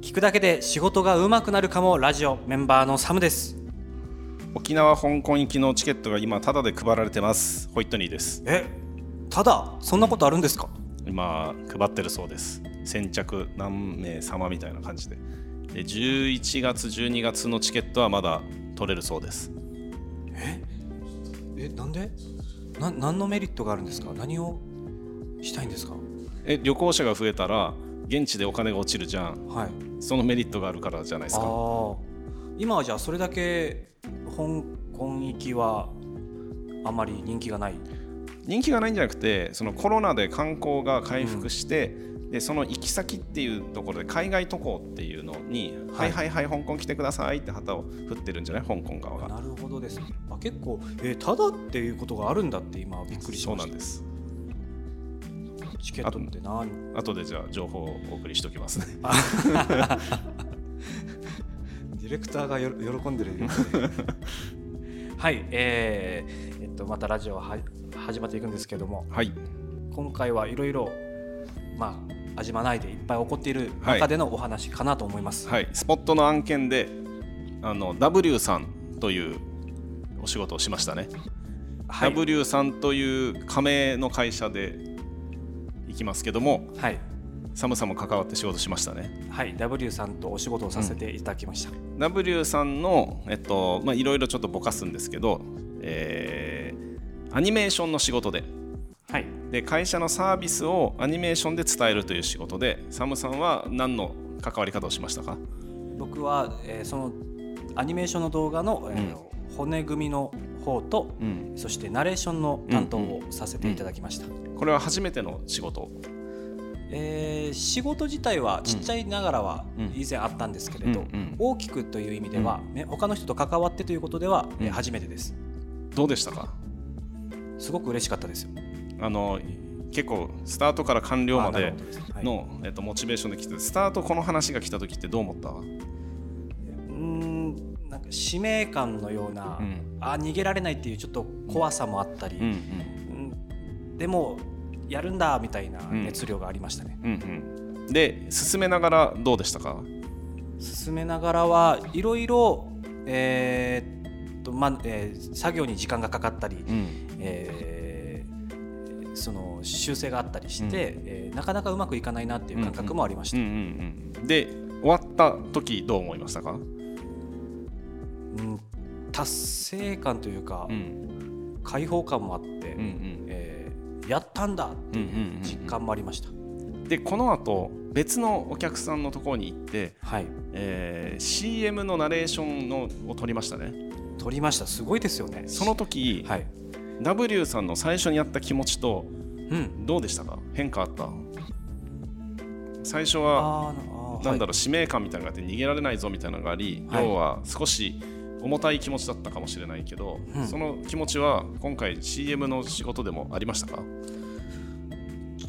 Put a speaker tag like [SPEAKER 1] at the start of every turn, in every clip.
[SPEAKER 1] 聞くだけで仕事が上手くなるかもラジオメンバーのサムです。
[SPEAKER 2] 沖縄香港行きのチケットが今タダで配られてます。ホイットニーです。
[SPEAKER 1] えただそんなことあるんですか？
[SPEAKER 2] 今配ってるそうです。先着何名様みたいな感じで。で11月12月のチケットはまだ取れるそうです。
[SPEAKER 1] えなんで？な何のメリットがあるんですか？何をしたいんですか？
[SPEAKER 2] え旅行者が増えたら現地でお金が落ちるじゃん。
[SPEAKER 1] はい
[SPEAKER 2] そのメリットがあるからじゃないですか。
[SPEAKER 1] 今はじゃあそれだけ香港行きはあまり人気がない。
[SPEAKER 2] 人気がないんじゃなくてそのコロナで観光が回復して、でその行き先っていうところで海外渡航っていうのに、
[SPEAKER 1] は
[SPEAKER 2] はいい、はいはい香港来てくださいって旗を振ってるんじゃない？香港側が。
[SPEAKER 1] なるほどです。あ結構えただっていうことがあるんだって今びっくりし
[SPEAKER 2] そう
[SPEAKER 1] ました。
[SPEAKER 2] なんです
[SPEAKER 1] チケットって何？
[SPEAKER 2] 後でじゃあ情報をお送りしておきますね。
[SPEAKER 1] ディレクターがよ喜んでるよはい、えーえっと、またラジオは始まっていくんですけども
[SPEAKER 2] はい。
[SPEAKER 1] 今回はいろいろまあ味まないでいっぱい起こっている中でのお話かなと思います、
[SPEAKER 2] はい。スポットの案件であの W さんというお仕事をしましたね、
[SPEAKER 1] はい。
[SPEAKER 2] W さんという加盟の会社で行きますけども
[SPEAKER 1] はい。
[SPEAKER 2] サムさんも関わって仕事しましたね。
[SPEAKER 1] はい。W さんとお仕事をさせていただきました、
[SPEAKER 2] W さんのえっとまあいろいろちょっとぼかすんですけど、えーアニメーションの仕事で。
[SPEAKER 1] はい。
[SPEAKER 2] で会社のサービスをアニメーションで伝えるという仕事でサムさんは何の関わり方をしましたか？
[SPEAKER 1] 僕は、えーそのアニメーションの動画の、えー骨組みの方と、
[SPEAKER 2] うん。
[SPEAKER 1] そしてナレーションの担当をさせていただきました、
[SPEAKER 2] これは初めての仕事？
[SPEAKER 1] えー仕事自体はちっちゃいながらは
[SPEAKER 2] うん。
[SPEAKER 1] 以前あったんですけれど、
[SPEAKER 2] うんうん。
[SPEAKER 1] 大きくという意味では、ね、他の人と関わってということでは、えー
[SPEAKER 2] うん。
[SPEAKER 1] 初めてです。
[SPEAKER 2] どうでしたか？
[SPEAKER 1] すごく嬉しかったですよ。
[SPEAKER 2] あの結構スタートから完了まで
[SPEAKER 1] ほどです。はい。
[SPEAKER 2] の、えっと、モチベーションで来てスタートこの話が来た時ってどう思った、
[SPEAKER 1] なんか使命感のような、
[SPEAKER 2] うん。
[SPEAKER 1] あ逃げられないっていうちょっと怖さもあったり、
[SPEAKER 2] うん
[SPEAKER 1] うん。でもやるんだみたいな熱量がありましたね、
[SPEAKER 2] うんうん。うん、で進めながらどうでしたか？
[SPEAKER 1] 進めながらはいろいろえーっとまあえー作業に時間がかかったり、
[SPEAKER 2] うん。
[SPEAKER 1] えーその修正があったりして、えーなかなかうまくいかないなっていう感覚もありました、
[SPEAKER 2] うんうんうん、で終わった時どう思いましたか、
[SPEAKER 1] うん達成感というか、
[SPEAKER 2] ん。
[SPEAKER 1] 解放感もあって、
[SPEAKER 2] うんうん。
[SPEAKER 1] えーやったんだっていう
[SPEAKER 2] うんうんうんうん。
[SPEAKER 1] 実感もありました、
[SPEAKER 2] でこの後別のお客さんのところに行って、
[SPEAKER 1] はい。
[SPEAKER 2] えー CM のナレーションのを撮りましたね。
[SPEAKER 1] 取りました。すごいですよね。
[SPEAKER 2] その時、
[SPEAKER 1] はい、
[SPEAKER 2] W さんの最初にやった気持ちと
[SPEAKER 1] うん、
[SPEAKER 2] どうでしたか？変化あった？最初はなんだろう、
[SPEAKER 1] はい
[SPEAKER 2] 使命感みたいなのがあって逃げられないぞみたいなのがあり、
[SPEAKER 1] はい。
[SPEAKER 2] 要は少し重たい気持ちだったかもしれないけど、
[SPEAKER 1] うん。
[SPEAKER 2] その気持ちは今回 CM の仕事でもありましたか、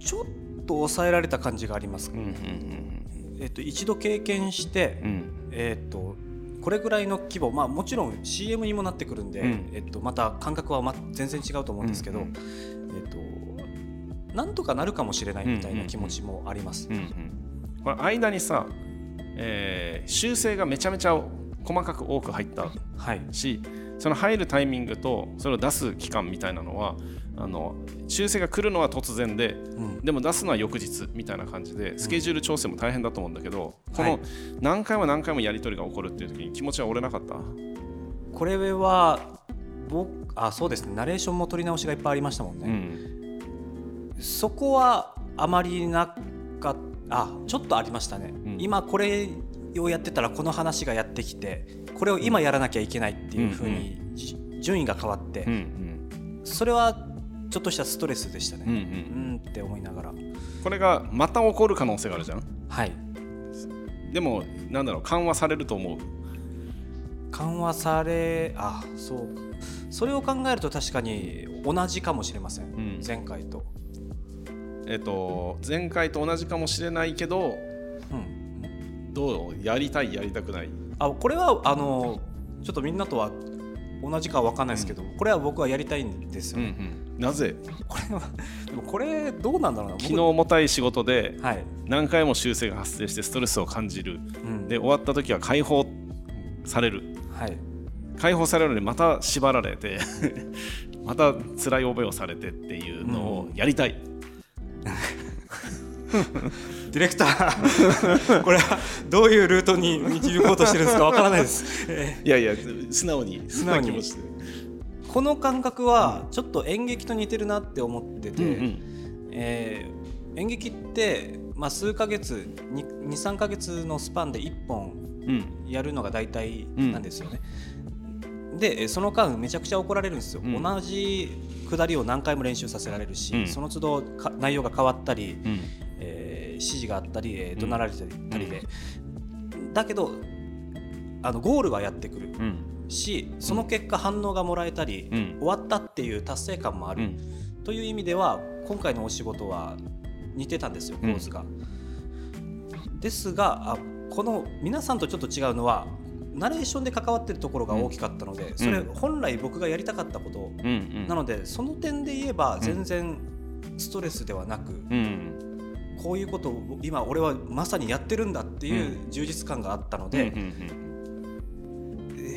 [SPEAKER 1] ちょっと抑えられた感じがあります、
[SPEAKER 2] うんうん
[SPEAKER 1] えっと一度経験して、
[SPEAKER 2] うん。うん
[SPEAKER 1] えっとこれぐらいの規模、まあ、もちろん CM にもなってくるんで、
[SPEAKER 2] うん。
[SPEAKER 1] えっと、また感覚は、ま、全然違うと思うんですけど、
[SPEAKER 2] うんうん
[SPEAKER 1] えっと、なんとかなるかもしれないみたいな気持ちもあります。
[SPEAKER 2] 間にさ、えー修正がめちゃめちゃ細かく多く入った
[SPEAKER 1] はい、
[SPEAKER 2] しその入るタイミングとそれを出す期間みたいなのはあの修正が来るのは突然で
[SPEAKER 1] うん。
[SPEAKER 2] でも出すのは翌日みたいな感じでスケジュール調整も大変だと思うんだけど、この
[SPEAKER 1] はい。
[SPEAKER 2] 何回も何回もやり取りが起こるっていう時に気持ちは折れなかった？
[SPEAKER 1] これは僕あそうですね。ナレーションも取り直しがいっぱいありましたもんね、
[SPEAKER 2] うん。
[SPEAKER 1] そこはあまりなかっあちょっとありましたね、
[SPEAKER 2] うん。
[SPEAKER 1] 今これをやってたらこの話がやってきてこれを今やらなきゃいけないっていうふうに、じ順位が変わって、それはちょっとしたストレスでしたね、
[SPEAKER 2] うんう
[SPEAKER 1] うんんって思いながら。
[SPEAKER 2] これがまた起こる可能性があるじゃん？
[SPEAKER 1] はい。
[SPEAKER 2] でもなんだろう緩和されると思う？
[SPEAKER 1] 緩和されあそう。それを考えると確かに同じかもしれません、
[SPEAKER 2] ん。
[SPEAKER 1] 前回と、
[SPEAKER 2] えっと前回と同じかもしれないけど
[SPEAKER 1] うん、
[SPEAKER 2] どうやりたいやりたくない？
[SPEAKER 1] あこれはあのちょっとみんなとは同じかは分かんないですけど、これは僕はやりたいんですよ。ね、
[SPEAKER 2] うん。なぜ？
[SPEAKER 1] これは でもこれどうなんだろうな。
[SPEAKER 2] 昨日重たい仕事で
[SPEAKER 1] はい、
[SPEAKER 2] 何回も修正が発生してストレスを感じる。
[SPEAKER 1] うん、
[SPEAKER 2] で終わった時は解放される。
[SPEAKER 1] はい。
[SPEAKER 2] 解放されるのにまた縛られて また辛い覚えをされてっていうのをやりたい、
[SPEAKER 1] ディレクター。これはどういうルートに導こうとしてるんですかわからないです、え
[SPEAKER 2] いやいや素直に。
[SPEAKER 1] 素直この感覚はちょっと演劇と似てるなって思ってて、
[SPEAKER 2] うんうん。
[SPEAKER 1] えー演劇って、まあ、数ヶ月23ヶ月のスパンで1本
[SPEAKER 2] うん。
[SPEAKER 1] やるのが大体なんですよね。でえーその間めちゃくちゃ怒られるんですよ、
[SPEAKER 2] うん。
[SPEAKER 1] 同じ下りを何回も練習させられるし、
[SPEAKER 2] うん。
[SPEAKER 1] その都度か内容が変わったり、指示があったり、えー怒鳴られたりで、だけどあのゴールはやってくる。
[SPEAKER 2] うん。
[SPEAKER 1] しその結果反応がもらえたり、
[SPEAKER 2] うん。
[SPEAKER 1] 終わったっていう達成感もある、
[SPEAKER 2] うん。
[SPEAKER 1] という意味では今回のお仕事は似てたんですよ構図が。ですがあこの皆さんとちょっと違うのはナレーションで関わってるところが大きかったので、それ本来僕がやりたかったこと。なのでその点で言えば全然ストレスではなく、
[SPEAKER 2] うん
[SPEAKER 1] こういうことを今俺はまさにやってるんだっていう充実感があったの
[SPEAKER 2] うん
[SPEAKER 1] で、
[SPEAKER 2] うん。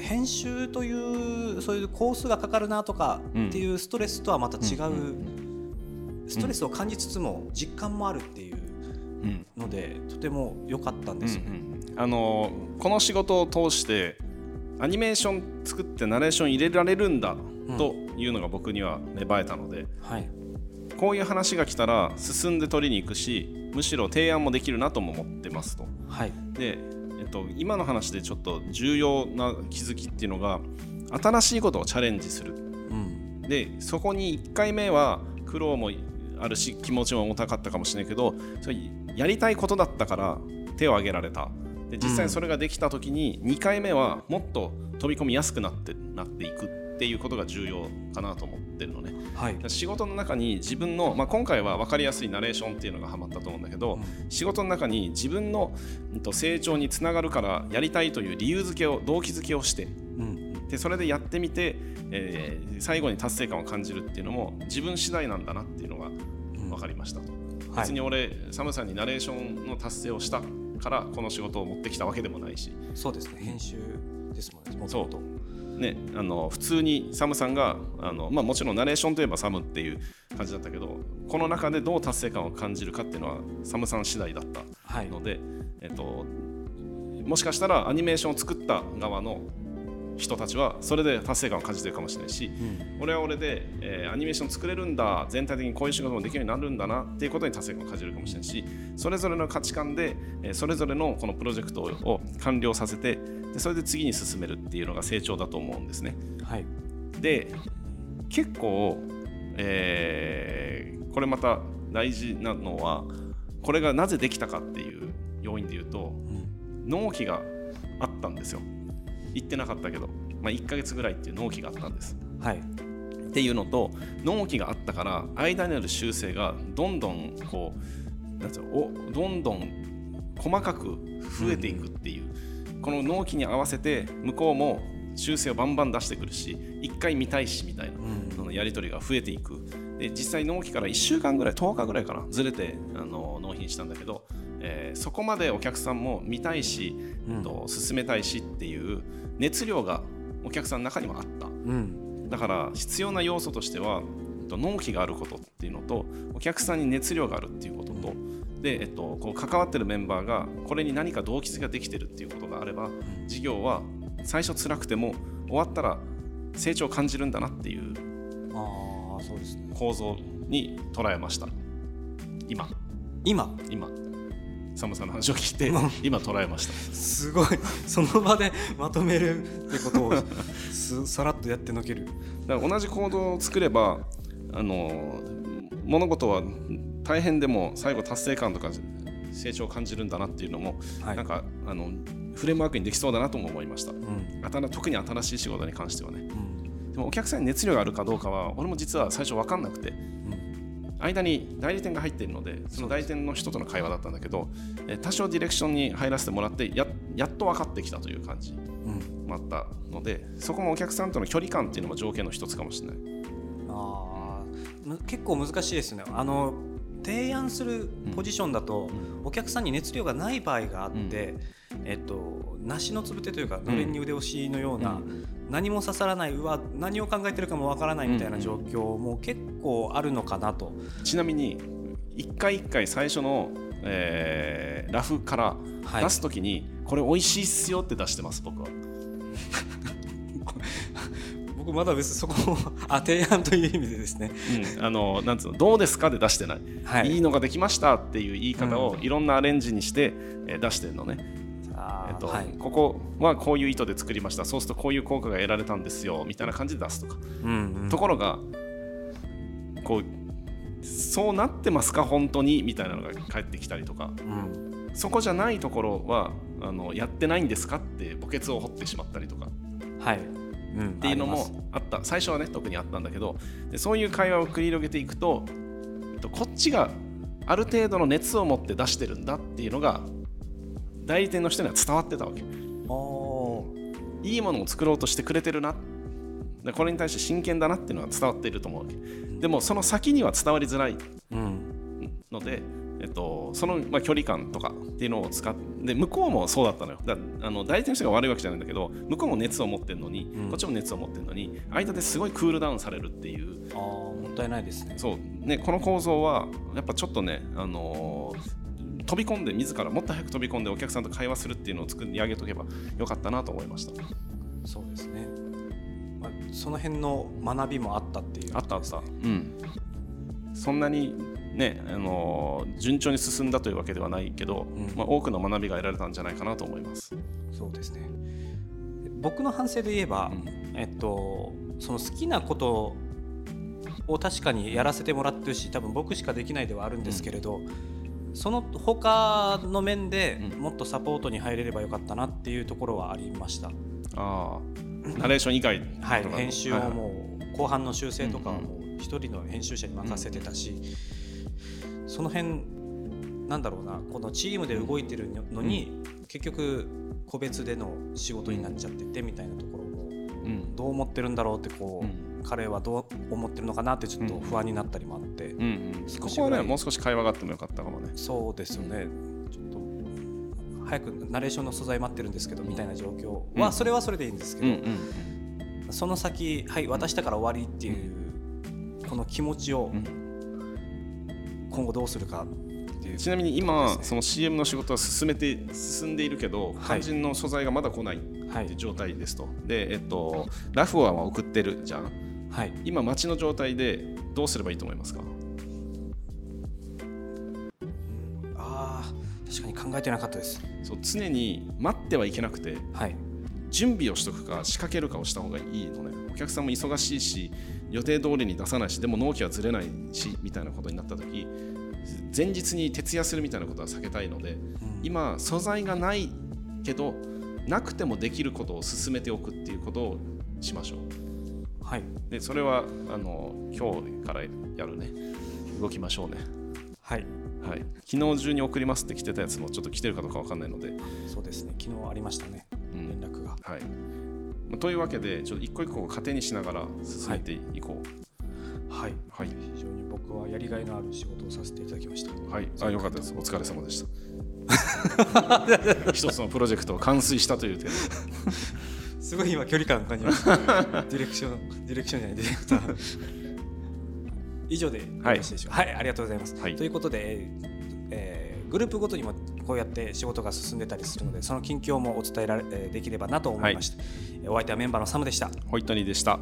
[SPEAKER 1] 編集というそういうコースがかかるなとかっていうストレスとはまた違う、
[SPEAKER 2] うん
[SPEAKER 1] ストレスを感じつつも実感もあるっていう
[SPEAKER 2] うん。
[SPEAKER 1] のでとても良かったんですよ。ね。
[SPEAKER 2] あのこの仕事を通してアニメーション作ってナレーション入れられるんだというのが僕には芽生えたので、
[SPEAKER 1] はい、
[SPEAKER 2] こういう話が来たら進んで取りに行くしむしろ提案もできるなとも思ってますと。
[SPEAKER 1] はい、
[SPEAKER 2] で、えっと、今の話でちょっと重要な気づきっていうのが新しいことをチャレンジする。
[SPEAKER 1] うん、
[SPEAKER 2] でそこに1回目は苦労もあるし気持ちも重たかったかもしれないけどそれやりたいことだったから手を挙げられた。で実際にそれができた時に2回目はもっと飛び込みやすくなってなっていくっていうことが重要かなと思ってるのね。
[SPEAKER 1] はい、
[SPEAKER 2] 仕事の中に自分の、まあ、今回は分かりやすいナレーションっていうのがハマったと思うんだけど、仕事の中に自分の成長につながるからやりたいという理由付けを動機づけをして
[SPEAKER 1] うん、
[SPEAKER 2] でそれでやってみて、えー最後に達成感を感じるっていうのも自分次第なんだなっていうのが
[SPEAKER 1] うん。
[SPEAKER 2] 分かりましたと、
[SPEAKER 1] はい。
[SPEAKER 2] 別に俺サムさんにナレーションの達成をしたからこの仕事を持ってきたわけでもないし、
[SPEAKER 1] そうですね。編集ですもんね。もと
[SPEAKER 2] そう。
[SPEAKER 1] もと
[SPEAKER 2] ね、あの普通にサムさんがあの、まあ、もちろんナレーションといえばサムっていう感じだったけどこの中でどう達成感を感じるかっていうのはサムさん次第だった
[SPEAKER 1] はい。
[SPEAKER 2] ので、えっと、もしかしたらアニメーションを作った側の人たちはそれで達成感を感じてるかもしれないし、
[SPEAKER 1] うん。
[SPEAKER 2] 俺は俺で、えーアニメーション作れるんだ全体的にこういう仕事もできるようになるんだなっていうことに達成感を感じるかもしれないしそれぞれの価値観で、えーそれぞれのこのプロジェクトを完了させてでそれで次に進めるっていうのが成長だと思うんですね。
[SPEAKER 1] はい。
[SPEAKER 2] で結構、えーこれまた大事なのはこれがなぜできたかっていう要因で言うと
[SPEAKER 1] うん。
[SPEAKER 2] 納期があったんですよ言ってなかったけど、まあ、1ヶ月ぐらいっていう納期があったんです。
[SPEAKER 1] はい。
[SPEAKER 2] っていうのと納期があったから間にある修正がどんどんこうなんつうのおどんどん細かく増えていくっていう、この納期に合わせて向こうも修正をバンバン出してくるし1回見たいしみたいな
[SPEAKER 1] うん。
[SPEAKER 2] そのやり取りが増えていく。で実際納期から1週間ぐらい10日ぐらいかなずれてあの納品したんだけど、えーそこまでお客さんも見たいし、
[SPEAKER 1] うん。
[SPEAKER 2] と進めたいしっていう熱量がお客さんの中にもあった。
[SPEAKER 1] うん。
[SPEAKER 2] だから必要な要素としてはと納期があることっていうのとお客さんに熱量があるっていうこととで、えっと、こう関わってるメンバーがこれに何か動機づけができてるっていうことがあれば事業は最初辛くても終わったら成長を感じるんだなっていう構造に捉えました。今。
[SPEAKER 1] 今？
[SPEAKER 2] 今サムさんの話を聞いて
[SPEAKER 1] うん。
[SPEAKER 2] 今捉えました。
[SPEAKER 1] すごい。その場でまとめるってことをすさらっとやってのける。
[SPEAKER 2] だから同じ行動を作ればあの物事は大変でも最後達成感とか成長を感じるんだなっていうのも、
[SPEAKER 1] はい。
[SPEAKER 2] なんかあのフレームワークにできそうだなとも思いました。
[SPEAKER 1] うん。
[SPEAKER 2] 新特に新しい仕事に関してはね。
[SPEAKER 1] うん。
[SPEAKER 2] でもお客さんに熱量があるかどうかは俺も実は最初分かんなくて。
[SPEAKER 1] うん
[SPEAKER 2] 間に代理店が入っているのでその代理店の人との会話だったんだけどえ多少ディレクションに入らせてもらってややっと分かってきたという感じ
[SPEAKER 1] うん。
[SPEAKER 2] もあったのでそこもお客さんとの距離感っていうのも条件の一つかもしれない。
[SPEAKER 1] あ結構難しいですね。あの提案するポジションだと、お客さんに熱量がない場合があって、えっと、梨のつぶてというかのれんに腕押しのような、何も刺さらないうわ何を考えてるかもわからないみたいな状況も結構あるのかなと、
[SPEAKER 2] ちなみに一回一回最初の、えーラフから
[SPEAKER 1] はい。
[SPEAKER 2] 出すときに、これ美味しいっすよって出してます僕は。
[SPEAKER 1] 僕まだ別にそこをあ提案という意味でですね、
[SPEAKER 2] うん、あのなんつうのどうですかで出してない、、
[SPEAKER 1] はい。い
[SPEAKER 2] いのができましたっていう言い方をいろんなアレンジにして、えー出してるのね、えっと
[SPEAKER 1] はい。
[SPEAKER 2] ここはこういう意図で作りました。そうするとこういう効果が得られたんですよみたいな感じで出すとか、
[SPEAKER 1] うんうん。
[SPEAKER 2] ところがこうそうなってますか本当にみたいなのが返ってきたりとか。
[SPEAKER 1] うん。
[SPEAKER 2] そこじゃないところはあのやってないんですかって墓穴を掘ってしまったりとか。
[SPEAKER 1] はい、うん、っ
[SPEAKER 2] っていうのもあった。最初はね特にあったんだけどでそういう会話を繰り広げていくとえっとこっちがある程度の熱を持って出してるんだっていうのが代理店の人には伝わってたわけ。いいものを作ろうとしてくれてるなでこれに対して真剣だなっていうのは伝わっていると思うわけ。でもその先には伝わりづらい
[SPEAKER 1] うん
[SPEAKER 2] ので、えっと、その、まあ、距離感とかっていうのを使ってで向こうもそうだったのよ。だあの代理店の人が悪いわけじゃないんだけど向こうも熱を持ってるのに、
[SPEAKER 1] うん。
[SPEAKER 2] こっちも熱を持ってるのに間ですごいクールダウンされるっていう。
[SPEAKER 1] あーもったいないですね
[SPEAKER 2] そうねこの構造はやっぱちょっとね、あのー飛び込んで自らもっと早く飛び込んでお客さんと会話するっていうのを作り上げとけばよかったなと思いました。
[SPEAKER 1] そうですね、まあ、その辺の学びもあったっていう。
[SPEAKER 2] あったあった、うん、そんなにね、あのー順調に進んだというわけではないけど、
[SPEAKER 1] うん。
[SPEAKER 2] まあ、多くの学びが得られたんじゃないかなと思います。
[SPEAKER 1] そうですね。僕の反省で言えば、えっとその好きなことを確かにやらせてもらってるし多分僕しかできないではあるんですけれど、その他の面で
[SPEAKER 2] うん。
[SPEAKER 1] もっとサポートに入れればよかったなっていうところはありました、
[SPEAKER 2] ああナレーション以外
[SPEAKER 1] はい。編集をもう後半の修正とかは
[SPEAKER 2] うん
[SPEAKER 1] もう一人の編集者に任せてたし、その辺なんだろうなこのチームで動いてるのに、結局個別での仕事になっちゃっててみたいなところも
[SPEAKER 2] うん。
[SPEAKER 1] どう思ってるんだろうってこう、
[SPEAKER 2] うん。
[SPEAKER 1] 彼はどう思ってるのかなってちょっと不安になったりもあって、
[SPEAKER 2] うんうん、
[SPEAKER 1] 少
[SPEAKER 2] ここはねもう少し会話があってもよかったかもね。
[SPEAKER 1] そうですよね、ちょっと早くナレーションの素材待ってるんですけどみたいな状況は、
[SPEAKER 2] うん。
[SPEAKER 1] それはそれでいいんですけ
[SPEAKER 2] うん
[SPEAKER 1] ど、
[SPEAKER 2] うん。
[SPEAKER 1] その先はい渡したから終わりっていう、この気持ちを
[SPEAKER 2] うん。
[SPEAKER 1] 今後どうするかっていう。
[SPEAKER 2] ちなみに今、
[SPEAKER 1] ね。
[SPEAKER 2] その CM の仕事は進めて進んでいるけど、
[SPEAKER 1] はい。
[SPEAKER 2] 肝心の素材がまだ来ない
[SPEAKER 1] はい。
[SPEAKER 2] って状態ですと。で、えっと、ラフは送ってるじゃん。
[SPEAKER 1] はい。
[SPEAKER 2] 今、待ちの状態でどうすればいいと思いますか？
[SPEAKER 1] 考えてなかったです。
[SPEAKER 2] そう常に待ってはいけなくて
[SPEAKER 1] はい。
[SPEAKER 2] 準備をしとくか仕掛けるかをした方がいいのね。お客さんも忙しいし予定通りに出さないしでも納期はずれないしみたいなことになった時前日に徹夜するみたいなことは避けたいので今素材がないけどなくてもできることを進めておくっていうことをしましょう。
[SPEAKER 1] はい。
[SPEAKER 2] でそれはあの今日からやるね。動きましょうね。
[SPEAKER 1] はい
[SPEAKER 2] はい昨日中に送りますって来てたやつもちょっと来てるかどうかわかんないので
[SPEAKER 1] そうですね昨日ありましたね
[SPEAKER 2] うん
[SPEAKER 1] 連絡が
[SPEAKER 2] はい。まあというわけで、ちょっと一個一個を糧にしながら進めていこう。
[SPEAKER 1] はい
[SPEAKER 2] はい。
[SPEAKER 1] 非常に僕はやりがいのある仕事をさせていただきました
[SPEAKER 2] はい。あ、よかったです。お疲れ様でした。一つのプロジェクトを完遂したという点で。
[SPEAKER 1] すごい今距離感感じました ディレクションディレクションじゃないディレクター以上でよろしいでしょうか？はい、ありがとうございます、
[SPEAKER 2] はい。
[SPEAKER 1] ということで、えーグループごとにもこうやって仕事が進んでたりするのでその近況もお伝えられえーできればなと思いました、えーお相手はメンバーのサムでした。
[SPEAKER 2] ホイットニーでした。